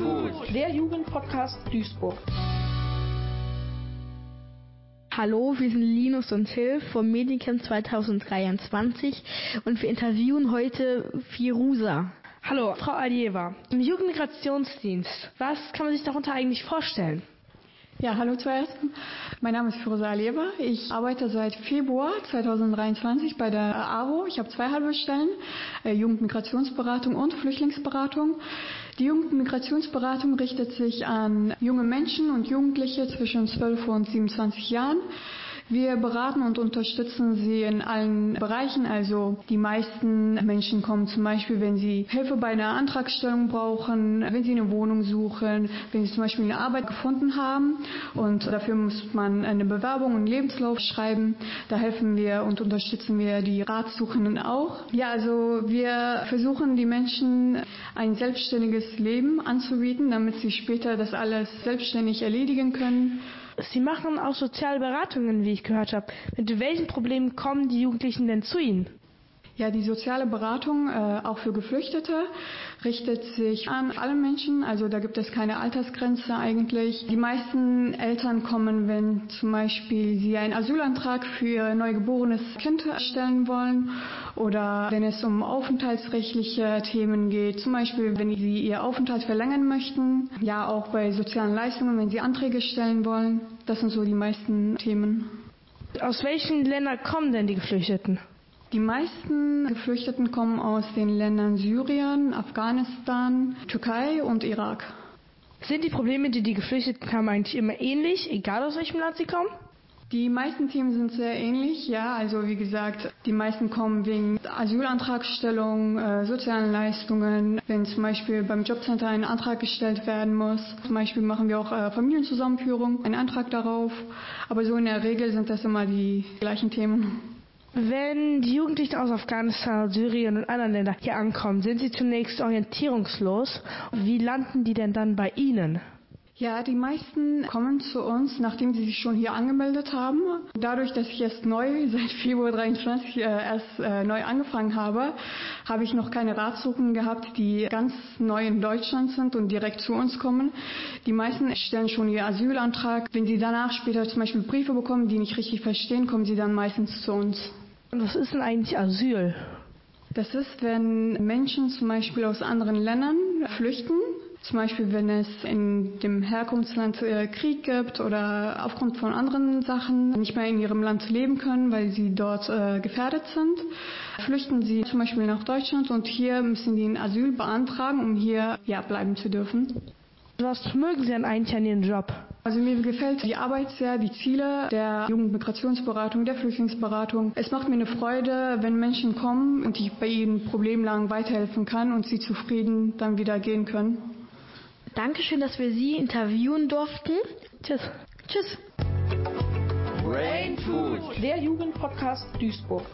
Brainfood. Der Jugendpodcast Duisburg. Hallo, wir sind Linus und Till vom Mediencamp 2023 und wir interviewen heute Firuza. Hallo, Frau Alieva. Im Jugendmigrationsdienst, was kann man sich darunter eigentlich vorstellen? Ja, hallo zuerst. Mein Name ist Firoza Alieva. Ich arbeite seit Februar 2023 bei der AWO. Ich habe zwei halbe Stellen, äh, Jugendmigrationsberatung und Flüchtlingsberatung. Die Jugendmigrationsberatung richtet sich an junge Menschen und Jugendliche zwischen 12 und 27 Jahren. Wir beraten und unterstützen sie in allen Bereichen. Also die meisten Menschen kommen zum Beispiel, wenn sie Hilfe bei einer Antragstellung brauchen, wenn sie eine Wohnung suchen, wenn sie zum Beispiel eine Arbeit gefunden haben und dafür muss man eine Bewerbung und Lebenslauf schreiben. Da helfen wir und unterstützen wir die Ratsuchenden auch. Ja, also wir versuchen die Menschen ein selbstständiges Leben anzubieten, damit sie später das alles selbstständig erledigen können. Sie machen auch soziale Beratungen, wie ich gehört habe. Mit welchen Problemen kommen die Jugendlichen denn zu Ihnen? Ja, die soziale Beratung, äh, auch für Geflüchtete, richtet sich an alle Menschen. Also da gibt es keine Altersgrenze eigentlich. Die meisten Eltern kommen, wenn zum Beispiel sie einen Asylantrag für ihr neugeborenes Kind stellen wollen oder wenn es um aufenthaltsrechtliche Themen geht. Zum Beispiel, wenn sie ihr Aufenthalt verlängern möchten. Ja, auch bei sozialen Leistungen, wenn sie Anträge stellen wollen. Das sind so die meisten Themen. Aus welchen Ländern kommen denn die Geflüchteten? Die meisten Geflüchteten kommen aus den Ländern Syrien, Afghanistan, Türkei und Irak. Sind die Probleme, die die Geflüchteten haben, eigentlich immer ähnlich, egal aus welchem Land sie kommen? Die meisten Themen sind sehr ähnlich, ja. Also wie gesagt, die meisten kommen wegen Asylantragstellung, äh, sozialen Leistungen, wenn zum Beispiel beim Jobcenter ein Antrag gestellt werden muss. Zum Beispiel machen wir auch äh, Familienzusammenführung, einen Antrag darauf. Aber so in der Regel sind das immer die gleichen Themen. Wenn die Jugendlichen aus Afghanistan, Syrien und anderen Ländern hier ankommen, sind sie zunächst orientierungslos. Wie landen die denn dann bei Ihnen? Ja, die meisten kommen zu uns, nachdem sie sich schon hier angemeldet haben. Dadurch, dass ich erst neu, seit Februar 23 äh, erst äh, neu angefangen habe, habe ich noch keine Ratsuchen gehabt, die ganz neu in Deutschland sind und direkt zu uns kommen. Die meisten stellen schon ihr Asylantrag. Wenn sie danach später zum Beispiel Briefe bekommen, die nicht richtig verstehen, kommen sie dann meistens zu uns. Und was ist denn eigentlich Asyl? Das ist, wenn Menschen zum Beispiel aus anderen Ländern flüchten zum Beispiel, wenn es in dem Herkunftsland Krieg gibt oder aufgrund von anderen Sachen nicht mehr in ihrem Land leben können, weil sie dort äh, gefährdet sind, flüchten sie zum Beispiel nach Deutschland und hier müssen sie ein Asyl beantragen, um hier ja, bleiben zu dürfen. Was mögen Sie denn eigentlich an Ihrem Job? Also mir gefällt die Arbeit sehr, die Ziele der Jugendmigrationsberatung, der Flüchtlingsberatung. Es macht mir eine Freude, wenn Menschen kommen und ich bei ihnen problemlang weiterhelfen kann und sie zufrieden dann wieder gehen können. Dankeschön, dass wir Sie interviewen durften. Tschüss. Tschüss. Brainfood. Der Jugendpodcast Duisburg.